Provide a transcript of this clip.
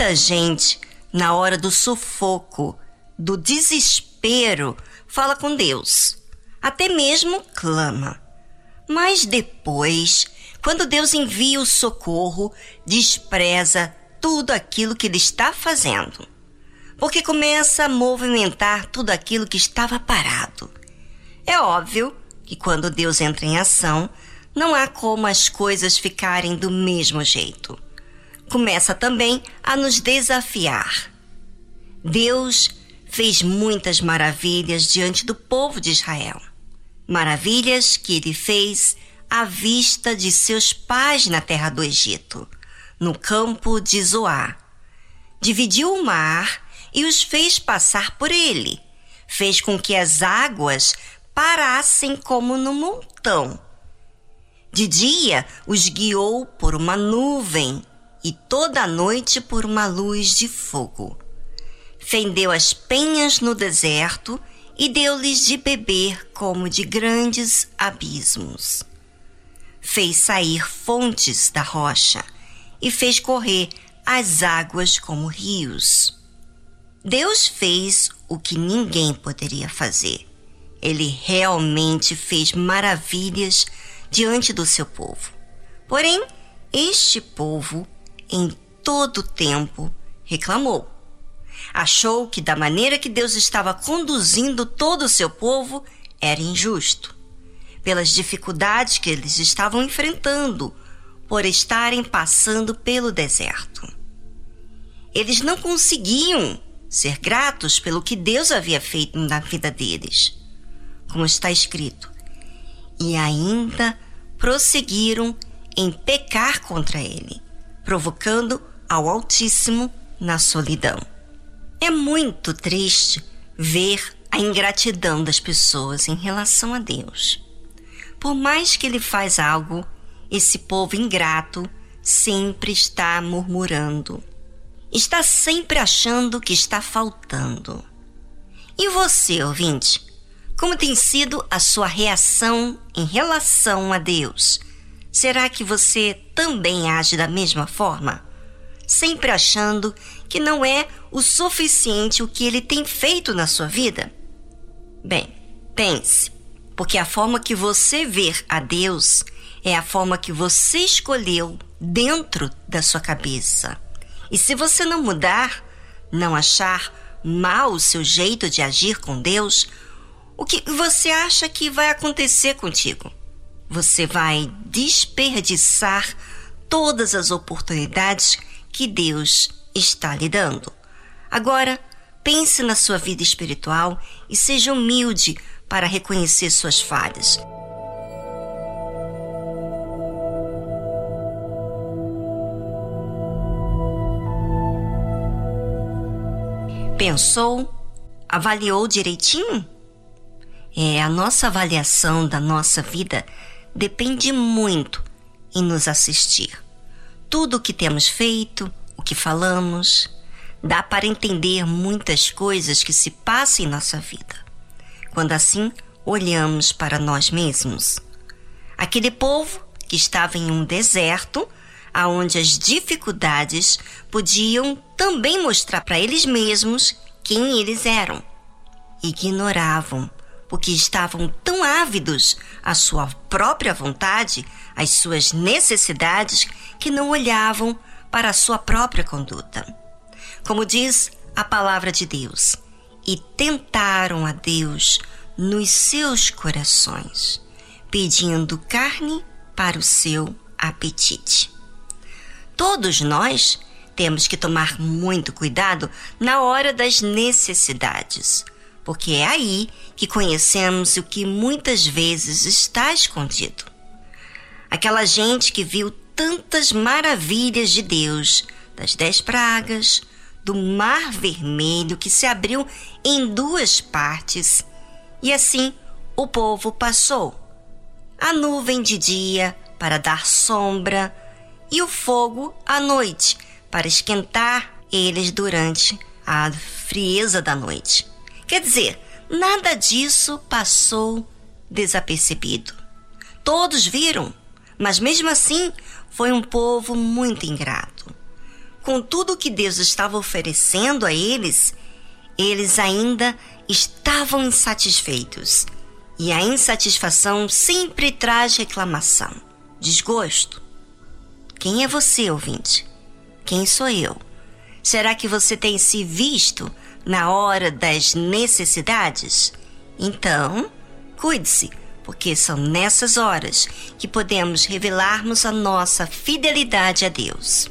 Muita gente, na hora do sufoco, do desespero, fala com Deus. Até mesmo clama. Mas depois, quando Deus envia o socorro, despreza tudo aquilo que ele está fazendo. Porque começa a movimentar tudo aquilo que estava parado. É óbvio que quando Deus entra em ação, não há como as coisas ficarem do mesmo jeito começa também a nos desafiar. Deus fez muitas maravilhas diante do povo de Israel. Maravilhas que ele fez à vista de seus pais na terra do Egito, no campo de Zoá. Dividiu o mar e os fez passar por ele. Fez com que as águas parassem como no montão. De dia os guiou por uma nuvem e toda a noite por uma luz de fogo. Fendeu as penhas no deserto e deu-lhes de beber como de grandes abismos. Fez sair fontes da rocha e fez correr as águas como rios. Deus fez o que ninguém poderia fazer. Ele realmente fez maravilhas diante do seu povo. Porém, este povo em todo tempo reclamou. Achou que da maneira que Deus estava conduzindo todo o seu povo era injusto, pelas dificuldades que eles estavam enfrentando por estarem passando pelo deserto. Eles não conseguiam ser gratos pelo que Deus havia feito na vida deles. Como está escrito, e ainda prosseguiram em pecar contra ele provocando ao Altíssimo na solidão. É muito triste ver a ingratidão das pessoas em relação a Deus. Por mais que ele faz algo, esse povo ingrato sempre está murmurando. Está sempre achando que está faltando. E você, ouvinte, como tem sido a sua reação em relação a Deus? Será que você também age da mesma forma? Sempre achando que não é o suficiente o que ele tem feito na sua vida? Bem, pense, porque a forma que você vê a Deus é a forma que você escolheu dentro da sua cabeça. E se você não mudar, não achar mal o seu jeito de agir com Deus, o que você acha que vai acontecer contigo? você vai desperdiçar todas as oportunidades que Deus está lhe dando. Agora, pense na sua vida espiritual e seja humilde para reconhecer suas falhas. Pensou? Avaliou direitinho? É a nossa avaliação da nossa vida depende muito em nos assistir. Tudo o que temos feito, o que falamos, dá para entender muitas coisas que se passam em nossa vida. Quando assim olhamos para nós mesmos. Aquele povo que estava em um deserto, aonde as dificuldades podiam também mostrar para eles mesmos quem eles eram. Ignoravam porque estavam tão ávidos à sua própria vontade, às suas necessidades, que não olhavam para a sua própria conduta. Como diz a palavra de Deus, e tentaram a Deus nos seus corações, pedindo carne para o seu apetite. Todos nós temos que tomar muito cuidado na hora das necessidades, porque é aí que conhecemos o que muitas vezes está escondido. Aquela gente que viu tantas maravilhas de Deus, das dez pragas, do mar vermelho que se abriu em duas partes, e assim o povo passou. A nuvem de dia para dar sombra e o fogo à noite para esquentar eles durante a frieza da noite. Quer dizer, nada disso passou desapercebido. Todos viram, mas mesmo assim foi um povo muito ingrato. Com tudo que Deus estava oferecendo a eles, eles ainda estavam insatisfeitos. E a insatisfação sempre traz reclamação, desgosto. Quem é você, ouvinte? Quem sou eu? Será que você tem se visto na hora das necessidades? Então, cuide-se, porque são nessas horas que podemos revelarmos a nossa fidelidade a Deus.